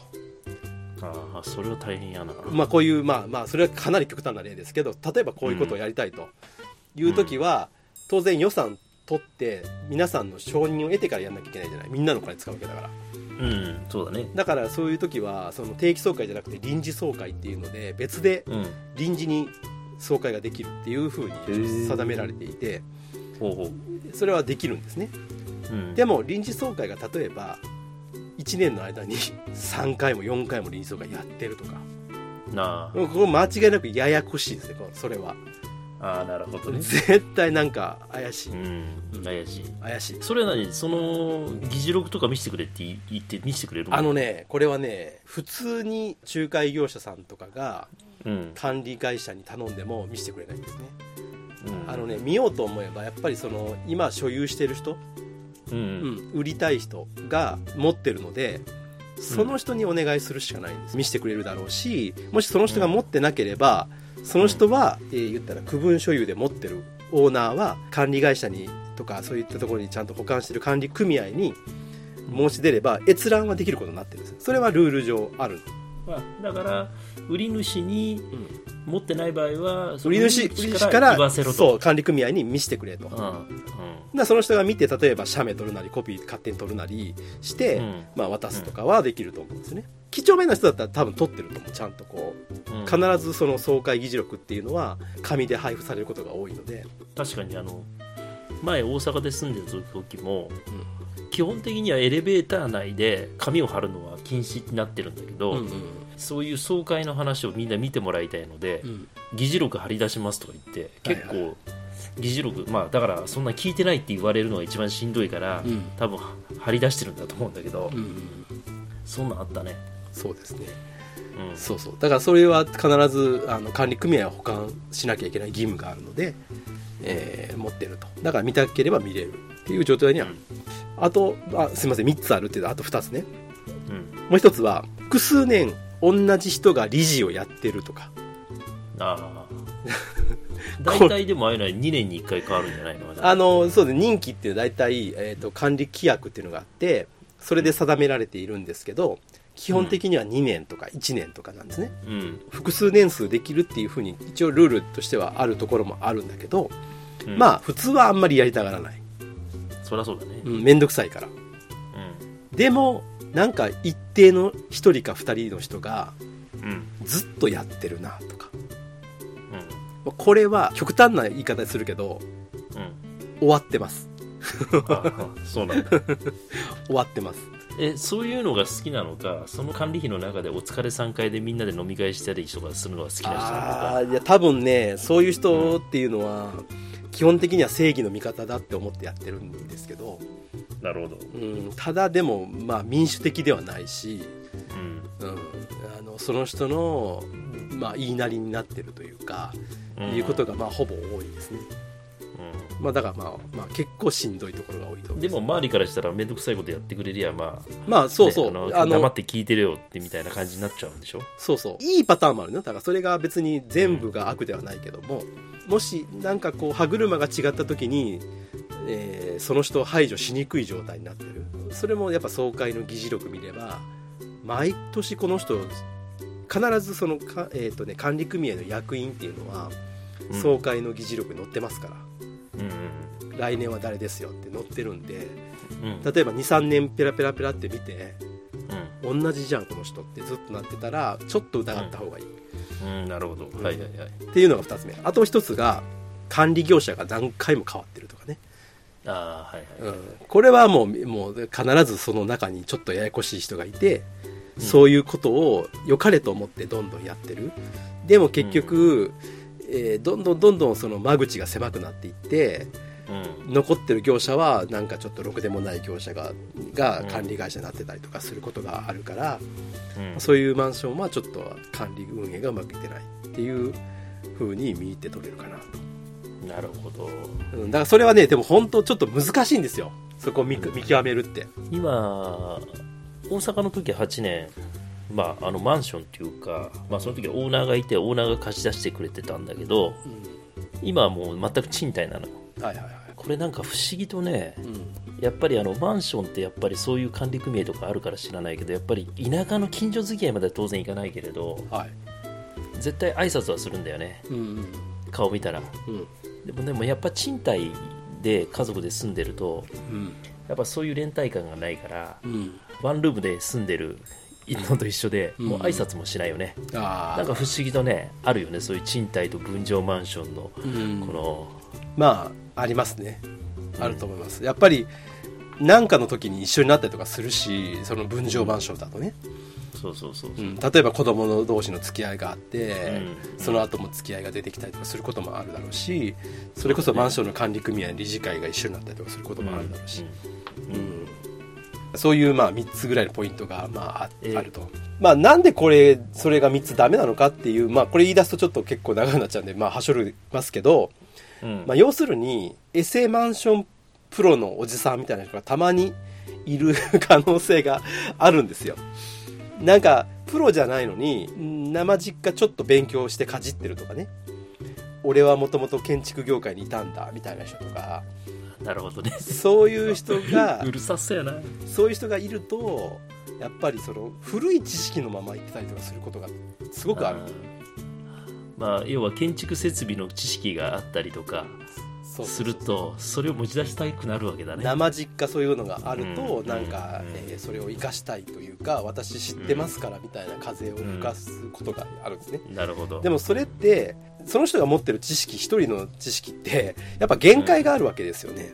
ああそれは大変やな。まあ、こういうまあまあそれはかなり極端な例ですけど例えばこういうことをやりたいという時は、当然予算取って皆さんの承認を得てからやんなきゃいけないじゃない。みんなの金使うわけだから。うんそうだね。だからそういう時はその定期総会じゃなくて臨時総会っていうので別でうん。臨時に総会ができるっていうふうに定められていてそれはできるんですね。うん。でも臨時総会が例えば1年の間に3回も4回も臨時総会やってるとか。なあ。ここ間違いなくややこしいですねそれはああなるほどね。絶対なんか怪しい、うん怪しい。怪しい。それは何？その議事録とか見せてくれって言って見せてくれるあのねこれはね普通に仲介業者さんとかがうん、管理会社に頼んでも見せてくれないんですね。うん、あのね見ようと思えばやっぱりその今所有してる人、うん、うん売りたい人が持ってるのでその人にお願いするしかないんです。見せてくれるだろうしもしその人が持ってなければその人は、えー言ったら区分所有で持ってるオーナーは管理会社にとかそういったところにちゃんと保管してる管理組合に申し出れば閲覧はできることになってるんです。それはルール上ある、まあ、だから売り主にうん持ってない場合は売り主からそう管理組合に見せてくれと、うん。うんでその人が見て例えば写メ取るなりコピー勝手に取るなりして、うん。まあ、渡すとかはできると思うんですね几帳面な人だったら多分取ってると思うちゃんとこう。うん。必ずその総会議事録っていうのは紙で配布されることが多いので、確かにあの前大阪で住んでる時も基本的にはエレベーター内で紙を貼るのは禁止になってるんだけど、うんうんそういう総会の話をみんな見てもらいたいので、うん。議事録貼り出しますとか言って結はい。構議事録まあだからそんな聞いてないって言われるのが一番しんどいから、うん。多分貼り出してるんだと思うんだけど、うんうん。そんなんあったね、そうですね。うん、そうそう。だからそれは必ずあの管理組合は保管しなきゃいけない義務があるので、えー持ってると。だから見たければ見れるっていう状態には、あとあすいません。3つあるっていうのはあと2つね。うん。もう1つは複数年同じ人が理事をやってるとか。ああ。大体でもああいうのは2年に1回変わるんじゃないの？あのそうです。任期っていうのは大体、えー、と管理規約っていうのがあってそれで定められているんですけど基本的には2年とか1年とかなんですね、うん、複数年数できるっていうふうに一応ルールとしてはあるところもあるんだけど、うん、まあ普通はあんまりやりたがらない、そりゃそうだね、うん、めんどくさいから。うでもなんか一定の1人か2人の人がんうん。ずっとやってるなとか。うん。これは極端な言い方するけどうん。終わってます。あそうなんだ。終わってますえそういうのが好きなのかその管理費の中でお疲れ3回でみんなで飲み会したりとかするのが好きな人なのあかいや多分ねそういう人っていうのは、基本的には正義の味方だって思ってやってるんですけど、なるほど、うん、ただでも、まあ、民主的ではないし、うん。うん、あのその人の、まあ、言いなりになってるというか、うん、いうことが、まあ、ほぼ多いですね、うまあ、だから、まあまあ、結構しんどいところが多いとです。も周りからしたら面倒くさいことやってくれりゃまあまあそうそう、ねあの黙って聞いてるよってみたいな感じになっちゃう。んでしょそうそう。いいパターンもあるね。だからそれが別に全部が悪ではないけども、もしなんかこう歯車が違った時に、えーその人を排除しにくい状態になってる。それもやっぱ総会の議事録見れば毎年この人必ずそのか、えーとね、管理組合の役員っていうのはうん。総会の議事録に載ってますから、うん来年は誰ですよって載ってるんでうん。うん例えば23年ペラペラペラって見てうん。同じじゃんこの人ってずっとなってたらちょっと疑った方がいい、うん、なるほど、はいはいはい。っていうのが2つ目。あと1つが管理業者が何回も変わってるとかね、ああはいはい、うん、これはもうもう必ずその中にちょっとややこしい人がいて、うん。そういうことを良かれと思ってどんどんやってる。でも結局、えーどんどんどんどんその間口が狭くなっていってうん。残ってる業者はなんかちょっとろくでもない業者ががうん管理会社になってたりとかすることがあるから、うん。そういうマンションはちょっと管理運営がうまくいってないっていう風に見て取れるかなと、なるほど。うん、だからそれはねでも本当ちょっと難しいんですよそこを見見極めるって。今大阪の時は8年まあ、あのマンションっていうか、まあ、その時はオーナーがいてオーナーが貸し出してくれてたんだけど今はもう全く賃貸なの。はいはいはい。これなんか不思議とねうん。やっぱりあのマンションってやっぱりそういう管理組合とかあるから知らないけどやっぱり田舎の近所付き合いまでは当然行かないけれどはい。絶対挨拶はするんだよね。うんうん。顔見たら。うん。でもでもやっぱ賃貸で家族で住んでるとうん。やっぱそういう連帯感がないからうん。ワンルームで住んでるのと一緒で、うん。もう挨拶もしないよね、あなんか不思議とねあるよね。そういう賃貸と分譲マンションのうん。この、まあありますね。あると思います、やっぱり何かの時に一緒になったりとかするしその分譲マンションだとね、そうそうそうそう、うん、例えば子供の同士の付き合いがあって、うん。その後も付き合いが出てきたりとかすることもあるだろうしそれこそマンションの管理組合の理事会が一緒になったりとかすることもあるだろうし、うんそういうまあ3つぐらいのポイントがまああると。まあなんでこれ、それが3つダメなのかっていう、まあこれ言い出すとちょっと結構長くなっちゃうんで、まあはしょりますけど、うんうんまあ要するに、エセマンションプロのおじさんみたいな人がたまにいる可能性があるんですよ。なんか、プロじゃないのに、ん生実家ちょっと勉強してかじってるとかね。俺はもともと建築業界にいたんだ、みたいな人とか、なるほどね。そういう人が う、るさそうやな。そういう人がいると、やっぱりその古い知識のまま言ってたりとかすることがすごくある。まあ要は建築設備の知識があったりとかするとそれを持ち出したくなるわけだね。生実家そういうのがあると、うん。なんか、うんえーそれを生かしたいというか私知ってますからみたいな風を吹かすことがあるんですね、なるほど。でもそれってその人が持ってる知識一人の知識ってやっぱ限界があるわけですよね、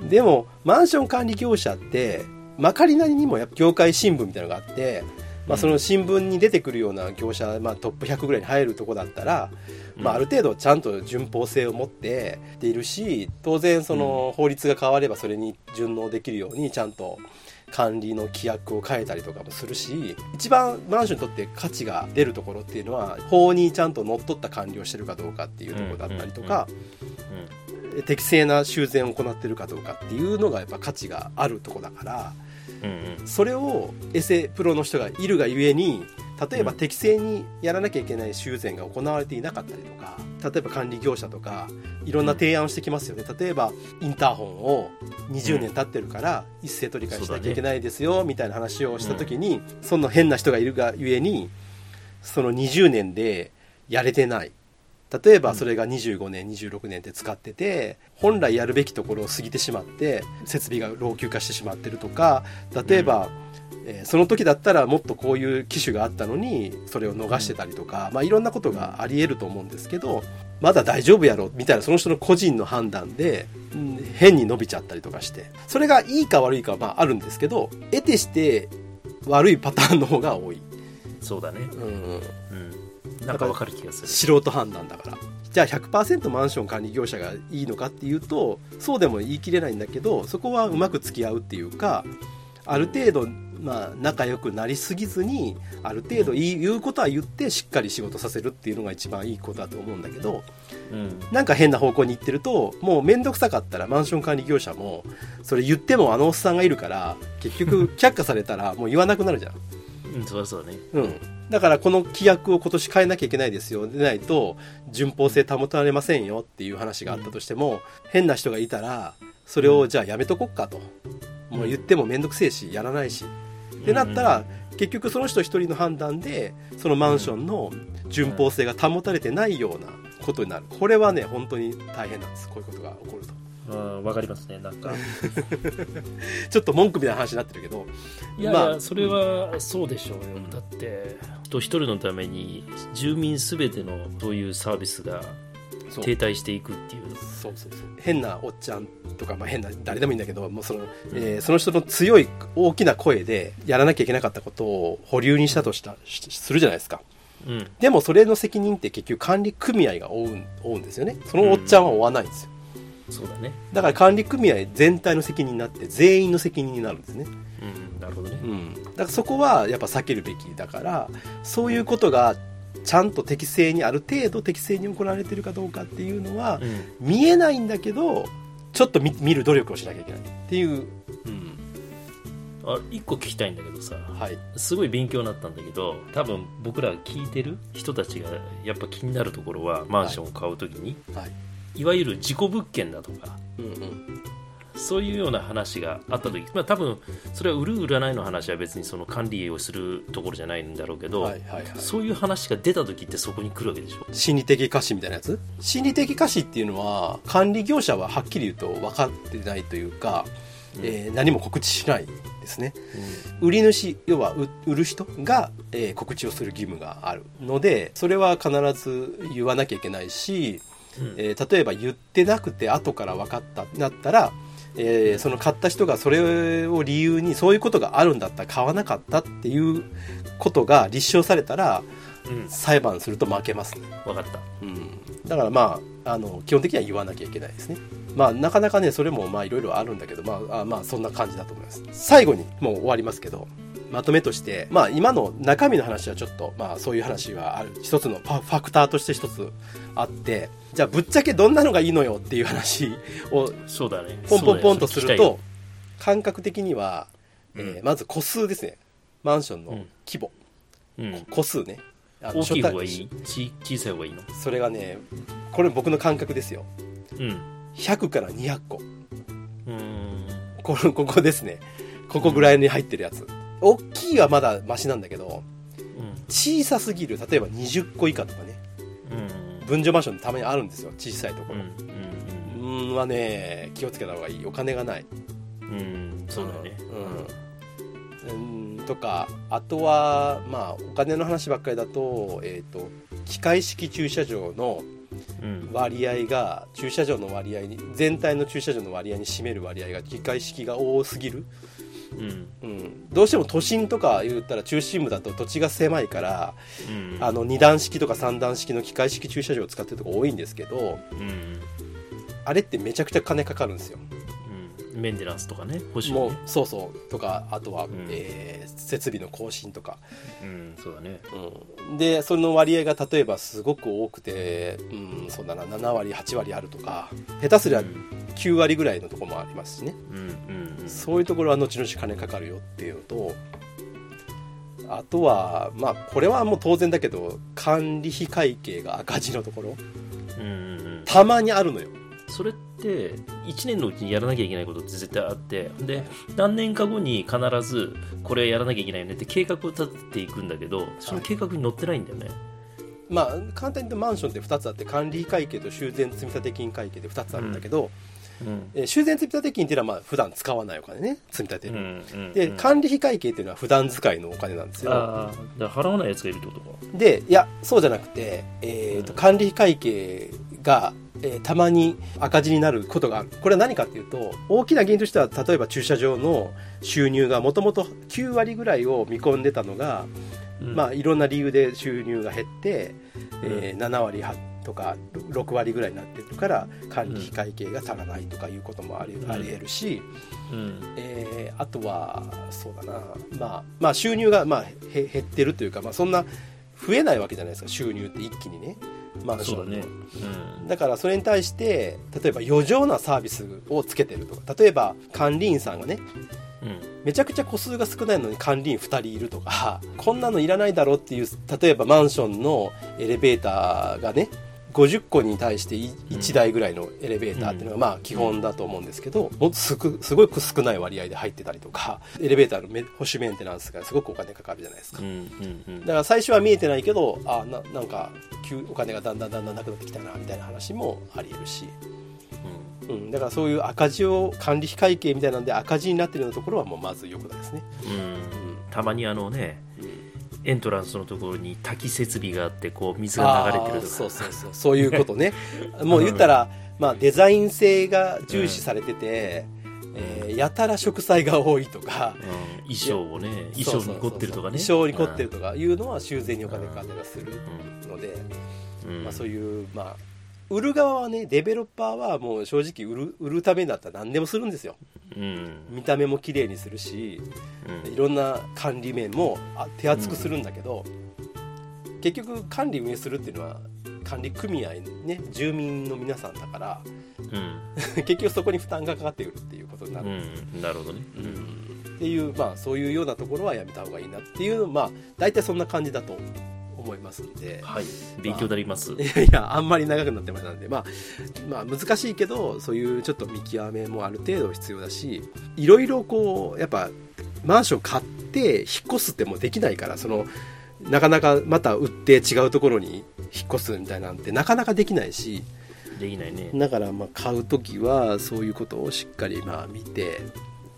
うん。でもマンション管理業者ってまかりなりにもやっぱ業界新聞みたいなのがあって、まあ、その新聞に出てくるような業者、まあ、トップ100ぐらいに入るとこだったら、まあ、ある程度ちゃんと順法性を持ってでいるし当然その法律が変わればそれに順応できるようにちゃんと管理の規約を変えたりとかもするし一番マンションにとって価値が出るところっていうのは法にちゃんとのっとった管理をしてるかどうかっていうところだったりとか、適正な修繕を行ってるかどうかっていうのがやっぱ価値があるとこだからそれをエセプロの人がいるがゆえに例えばうん。適正にやらなきゃいけない修繕が行われていなかったりとか例えば管理業者とかいろんな提案をしてきますよね。例えばインターホンを20年経ってるから一斉取り替えしなきゃいけないですよみたいな話をした時にその変な人がいるがゆえにその20年でやれてない例えばそれが25年26年って使ってて本来やるべきところを過ぎてしまって設備が老朽化してしまってるとか例えば、えーその時だったらもっとこういう機種があったのにそれを逃してたりとか、まあ、いろんなことがありえると思うんですけどまだ大丈夫やろみたいなその人の個人の判断で、うん変に伸びちゃったりとかしてそれがいいか悪いかはまああるんですけど得てして悪いパターンの方が多い、そうだね。うん、うんなんかわかる気がする。素人判断だから。じゃあ100%マンション管理業者がいいのかっていうとそうでも言い切れないんだけどそこはうまく付き合うっていうかある程度まあ仲良くなりすぎずにある程度言うことは言ってしっかり仕事させるっていうのが一番いいことだと思うんだけどうん。なんか変な方向に行ってるともう面倒くさかったらマンション管理業者もそれ言ってもあのおっさんがいるから結局却下されたらもう言わなくなるじゃん。うん。そうそうね。うん、だからこの規約を今年変えなきゃいけないですよ。でないと順法性保たれませんよっていう話があったとしても変な人がいたらそれをじゃあやめとこっかと。もう言っても面倒くせえしやらないし。ってなったら結局その人一人の判断でそのマンションの順法性が保たれてないようなことになる。これはね本当に大変なんです。こういうことが起こると。うんわかりますねなんか。ちょっと文句みたいな話になってるけど。いやいや、まあそれはそうでしょうよ、ん。だって。人一人のために住民すべてのそういうサービスが停滞していくっていう。そうそうそう。変なおっちゃんとか、まあ、変な誰でもいいんだけどもうその,、えーその人の強い大きな声でやらなきゃいけなかったことを保留にしたとしたしするじゃないですか。うん。でもそれの責任って結局管理組合が負うん負うんですよね。そのおっちゃんは負わないんですよ、そうだね。だから管理組合全体の責任になって全員の責任になるんですね。うんなるほどね。うん、だからそこはやっぱ避けるべきだからそういうことがちゃんと適正にある程度適正に行われてるかどうかっていうのはうん。見えないんだけどちょっと見見る努力をしなきゃいけない。っていう、うん、あ一個聞きたいんだけどさ。はい。すごい勉強になったんだけど多分僕ら聞いてる人たちがやっぱ気になるところはマンションを買うときに、はいい、わゆる事故物件だとかうんうんそういうような話があった時、まあ、多分それは売る売らないの話は別にその管理をするところじゃないんだろうけど、はいはいはい。そういう話が出た時ってそこに来るわけでしょ？心理的過失みたいなやつ？心理的過失っていうのは管理業者ははっきり言うと分かってないというか、うん。えー何も告知しないですね。売り主要は売売る人が、えー告知をする義務があるのでそれは必ず言わなきゃいけないし、うん。えー例えば言ってなくて後から分かったなったらえーその買った人がそれを理由にそういうことがあるんだったら買わなかったっていうことが立証されたらうん。裁判すると負けますね、分かった。うん、だからまああの基本的には言わなきゃいけないですね。まあなかなかねそれもまあいろいろあるんだけどまああまあそんな感じだと思います。最後にもう終わりますけどまとめとして、まあ、今の中身の話はちょっと、まあ、そういう話はある。一つのファクターとして一つあってじゃあぶっちゃけどんなのがいいのよっていう話をそうだね。ポンポンポンとすると感覚的には、えまず個数ですね。マンションの規模、個数ね。大きい方がい初いち小さい方がいいの？対それがねこれ僕の感覚ですよ。うん。100から200個。うーん。これここですね。ここぐらいに入ってるやつ大きいはまだマシなんだけどうん。小さすぎる。例えば20個以下とかね。うん。分譲マンションたまにあるんですよ。小さいとこうん。ろうーんはね気をつけた方がいい。お金がない。うん。うんそうだよね。うん、うん、とかあとはまあお金の話ばっかりだと,、えー、と機械式駐車場のうん。割合が駐車場の割合に全体の駐車場の割合に占める割合が機械式が多すぎる、うん。うん、どうしても都心とか言ったら中心部だと土地が狭いからうん。あの2段式とか3段式の機械式駐車場を使ってるとこ多いんですけどうん。あれってめちゃくちゃ金かかるんですよ。うんメンテナンスとかね保守もうねそうそう。とかあとは、ん。えー設備の更新とか。うんそうだね。うん。でその割合が例えばすごく多くて、うん、そうだな。7割8割あるとか下手すりゃうん。9割ぐらいのところもありますしね、うんうんうん。そういうところは後々金かかるよっていうのとあとはまあこれはもう当然だけど管理費会計が赤字のところ。うんうんうん。たまにあるのよそれって1年のうちにやらなきゃいけないことって絶対あってで何年か後に必ずこれやらなきゃいけないよねって計画を立てていくんだけどその計画に載ってないんだよね、まあ簡単に言うとマンションって2つあって管理費会計と修繕積立金会計で2つあるんだけど、うん。えー修繕積立金っていうのはまあ普段使わないお金ね。積み立てる、うんうんでうん。管理費会計っていうのは普段使いのお金なんですよ。ああ払わないやつがいるってことか。でいやそうじゃなくて、えーとうん。管理費会計が、えーたまに赤字になることがある。これは何かっていうと大きな原因としては例えば駐車場の収入がもともと9割ぐらいを見込んでたのが、うん。まあ、いろんな理由で収入が減って、えー7割はとか6割ぐらいになってるから管理費会計が足らないとかいうこともあり,、ん。あり得るし、うん。えーあとはそうだな、まあ、まあ収入がまあへ減ってるというか、まあ、そんな増えないわけじゃないですか収入って一気にねマンションのそうだねだからそれに対して例えば余剰なサービスをつけてるとか例えば管理員さんがねうん。うんめちゃくちゃ個数が少ないのに管理員2人いるとか こんなのいらないだろうっていう例えばマンションのエレベーターがね50個に対して1台ぐらいのエレベーターっていうのがまあ基本だと思うんですけどもっとすごい少ない割合で入ってたりとかエレベーターのメ保守メンテナンスがすごくお金かかるじゃないですか。だから最初は見えてないけどあななんか急お金がだんだんだんだんなくなってきたなみたいな話もありえるし、うん、だからそういう赤字を管理費会計みたいなんで赤字になってるようなところはもうまずよくないですね、うんうん。たまにあのねうんエントランスのところに滝設備があってこう水が流れてるとか。そうそうそうそういうことね。もう言ったら、まあ、デザイン性が重視されてて、えーやたら植栽が多いとか。うん。衣装をね衣装に凝ってるとかね。衣装に凝ってるとかいうのは修繕にお金かかったりするうので、ん。うん。まあ、そういう、まあ、売る側はねデベロッパーはもう正直売る売るためだったら何でもするんですよ。うん。見た目も綺麗にするしうん。いろんな管理面もあ手厚くするんだけど、結局管理運営するっていうのは管理組合ね住民の皆さんだからうん。結局そこに負担がかかってくるっていうことになる、うん。なるほどね。うん。っていうまあそういうようなところはやめた方がいいなっていうまあ大体そんな感じだと思いますんで、はい。勉強になります。いやいやあんまり長くなってまいなんで、まあ、まあ難しいけどそういうちょっと見極めもある程度必要だしいろいろこうやっぱマンション買って引っ越すってもうできないからそのなかなかまた売って違うところに引っ越すみたいなんてなかなかできないしできないね。だからまあ買う時はそういうことをしっかりまあ見て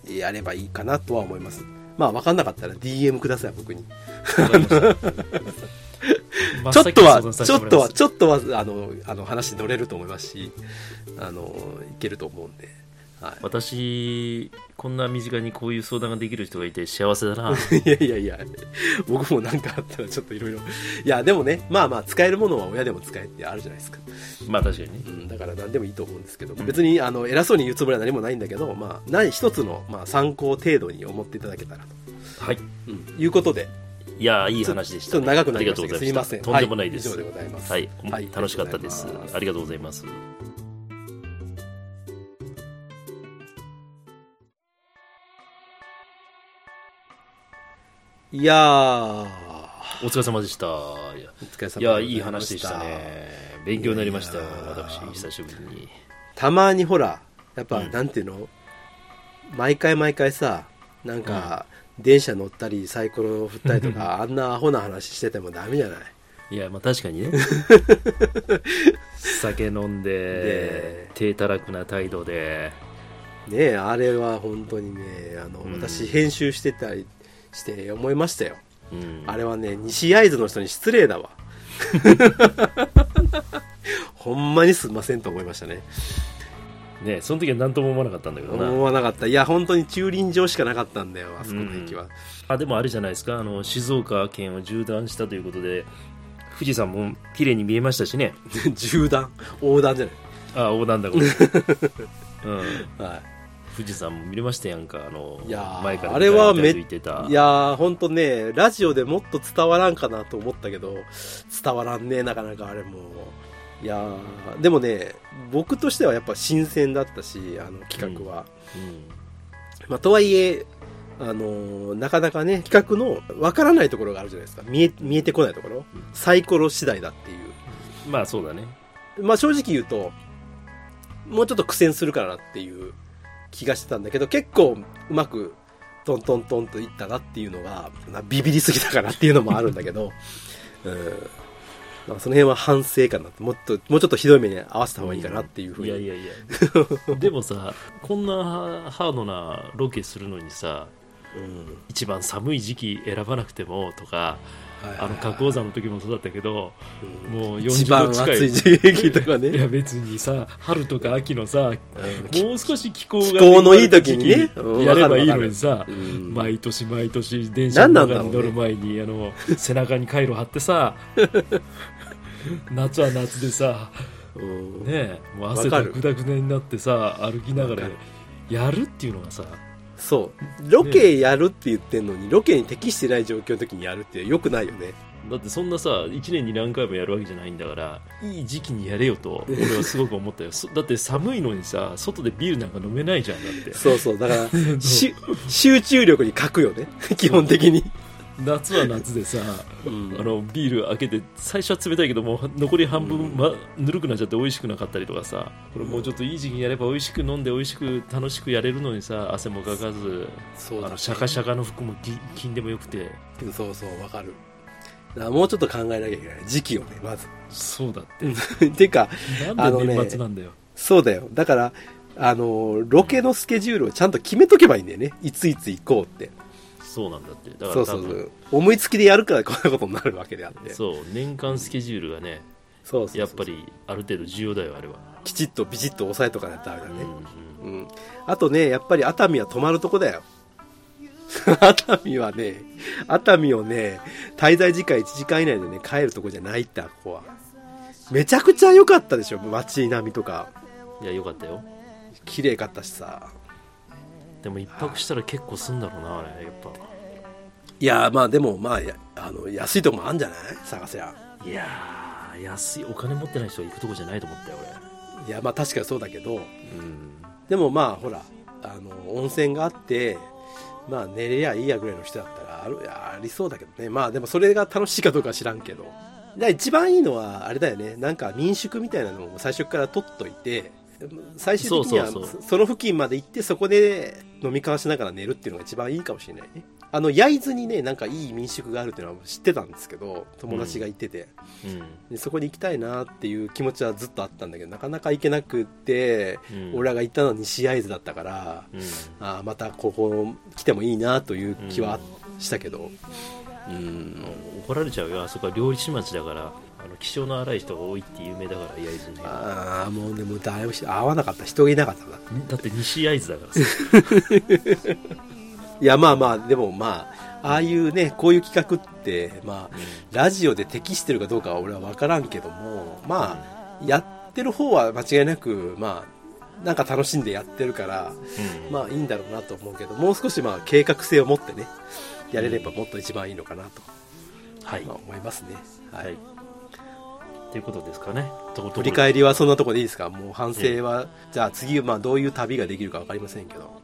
やればいいかなとは思います。まあ分かんなかったら DM ください僕に ちょっとは、ちょっとは、ちょっとは、あの、あの話乗れると思いますし、あの、いけると思うんで、は私こんな身近にこういう相談ができる人がいて幸せだな。い、いやいやいや。僕もなんかあったらちょっといろいろいやでもねまあまあ使えるものは親でも使えってあるじゃないですか、まあ確かにね。うん、だから何でもいいと思うんですけど。別にあの偉そうに言うつもりは何もないんだけどまあ何一つの、まあ、参考程度に思っていただけたらと、はい。うん、いうことでいやーいい話でした、長くなりましたありがとうござけどすいません。とんでもないです。は以上でございます。はい、はい。楽しかったです。ありがとうございます。いやー。お疲れ様でした。いやお疲れ様いやいい話でしたね。勉強になりました。私久しぶりに。たまにほらやっぱ、うん。なんていうの？毎回毎回さなんか、電車乗ったりサイコロ振ったりとかあんなアホな話しててもダメじゃない？いやまあ確かにね。酒飲んでで低たらくな態度で。ねえあれは本当にねあの、うん。私編集してたりして思いましたよ。うん。あれはね西会津の人に失礼だわ。ほんまにすんませんと思いましたねねその時は何とも思わなかったんだけどな。思わなかった。いや本当に駐輪場しかなかったんだよあそこの駅は、あでもあれじゃないですか。あの静岡県を縦断したということで富士山も綺麗に見えましたしね。縦断？横断じゃあ横断だこれ、うん、ない。は富士山も見れましたやんかあのいやー前からあれはめ歩いてた。いやー本当ねラジオでもっと伝わらんかなと思ったけど伝わらんねなかなかあれもいやーでもね僕としてはやっぱ新鮮だったしあの企画は、まあ、とはいえあのーなかなかね企画のわからないところがあるじゃないですか。見え見えてこないところ。サイコロ次第だっていう。うんまあそうだね。まあ正直言うと、もうちょっと苦戦するからなっていう気がしてたんだけど、結構うまくトントントンといったなっていうのが、なビビりすぎたかなっていうのもあるんだけど、うん。まあその辺は反省かなもっと、もうちょっとひどい目に合わせた方がいいかなっていうふうに。いやいやいや でもさこんなハードなロケするのにさうん。一番寒い時期選ばなくてもとかあの花崗山の時もそうだったけどうん。もう一40番度近い。暑い時期とかいやね。別にさ春とか秋のさうん。もう少し気候が気候のいい時にねうんやればいいのにさうん。毎年毎年電車の中に乗る前にあの背中に回路貼ってさ 夏は夏でさうんねえもう汗わかるだくだくになってさ歩きながらわかるやるっていうのがさそう。ロケやるって言ってんのに、ロケに適してない状況の時にやるって良くないよね。だってそんなさ1年に何回もやるわけじゃないんだからいい時期にやれよと 俺はすごく思ったよそだって寒いのにさ外でビールなんか飲めないじゃんだってそうそう。だから、し集中力に欠くよね。基本的に。夏は夏でさうんあのビール開けて最初は冷たいけどもう残り半分、ま、ぬるくなっちゃって美味しくなかったりとかさこれもうちょっといい時期にやれば美味しく飲んで美味しく楽しくやれるのにさ汗もかかずそうだ、あのシャカシャカの服も金金でもよくてそうそう、わかる。もうちょっと考えなきゃいけない。時期をね、まず。そうだって てか、なんで年末なんだよ、そうだよ。だから、あの、ロケのスケジュールをちゃんと決めとけばいいんだよね。いついつ行こうって。そうなんだってだから。思いつきでやるからこんなことになるわけであって。そう年間スケジュールがねそうそうやっぱりある程度重要だよあれは、きちっとビチッと押さえとかないとダメだね。うんうんうん。あとね、やっぱり熱海は泊まるとこだよ。熱海はね、熱海をね、滞在時間1時間以内でね、帰るとこじゃないって、ここは。めちゃくちゃ良かったでしょ、街並みとか。いやよかったよ綺麗かったしさ。でも一泊したら結構すんだろうなあれやっぱいや、まあでも、まあ、やあの、安いとこもあんじゃない？探せや。いやー安いお金持ってない人が行くとこじゃないと思ったよいや、まあ確かにそうだけど、俺うんでもまあ、ほら、あの、温泉があって、まあ寝れりゃいいやぐらいの人だったらある、ありそうだけどね。まあでもそれが楽しいかどうかは知らんけど。で一番いいのは、あれだよね。なんか民宿みたいなのを最初から取っといて、最終的にはその付近まで行ってそこで飲み交わしながら寝るっていうのが一番いいかもしれないね。あの、焼津にね、なんかいい民宿があるっていうのは知ってたんですけど、友達が行ってて。でそこに行きたいなっていう気持ちはずっとあったんだけどなかなか行けなくって、うん。俺らが行ったのは西会津だったから、うん。あーまたここ来てもいいなという気はしたけど、うん。怒られちゃうよ。あそこは料理師町だからの気性の荒い人が多いって有名だから焼津にはああもうでもだいぶ人合わなかった。人がいなかったな。だって西焼津だからさ。いやまあまあでもまあああいうねこういう企画ってまあラジオで適してるかどうかは俺は分からんけどもまあやってる方は間違いなくまあなんか楽しんでやってるからうん。まあいいんだろうなと思うけどもう少しまあ計画性を持ってねやれればもっと一番いいのかなと、はい、まあ、思いますね。ははいい、ということですかね。振り返りはそんなところでいいですか？もう反省は、じゃあ次まあどういう旅ができるか分かりませんけど。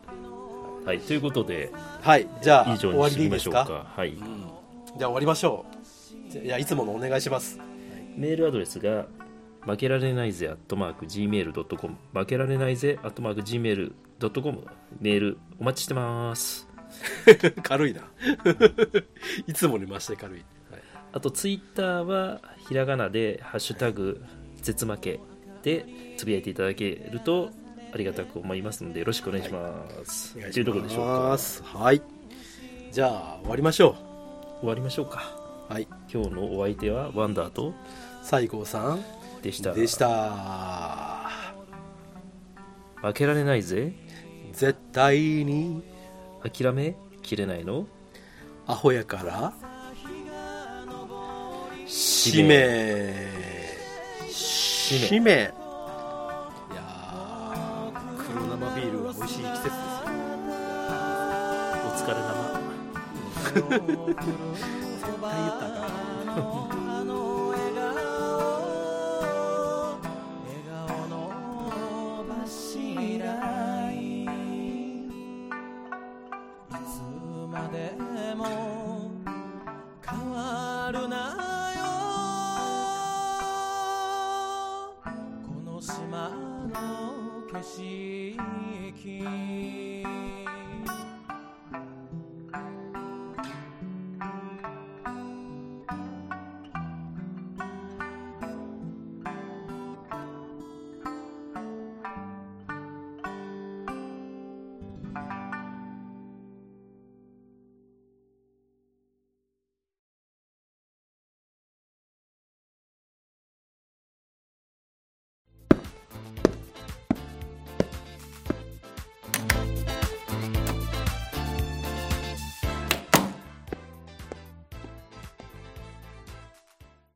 はい。ということではい。じゃあ以上終わにしてみましょうか。か？はい。うん。じゃあ終わりましょう。じゃあいやいつものお願いします。メールアドレスが負けられないぜアットマーク Gmail.com 負けられないぜアットマーク Gmail.com メールお待ちしてます。軽いな。いつもに増して軽い、はい。あとツイッターはひらがなで「ハッシュタグ絶負け」でつぶやいていただけるとありがたく思いますのでよろしくお願いします、お願いというところでしょうか。はい。じゃあ終わりましょ終わりましょうか。うはい。今日のお相手はワンダーと西郷さん。でした。でした。負けられないぜ。絶対に。諦めきれないの。アホやから使使命使使命いやー黒生ビールは美味しい季節ですよ。お疲れ様。絶対言ったら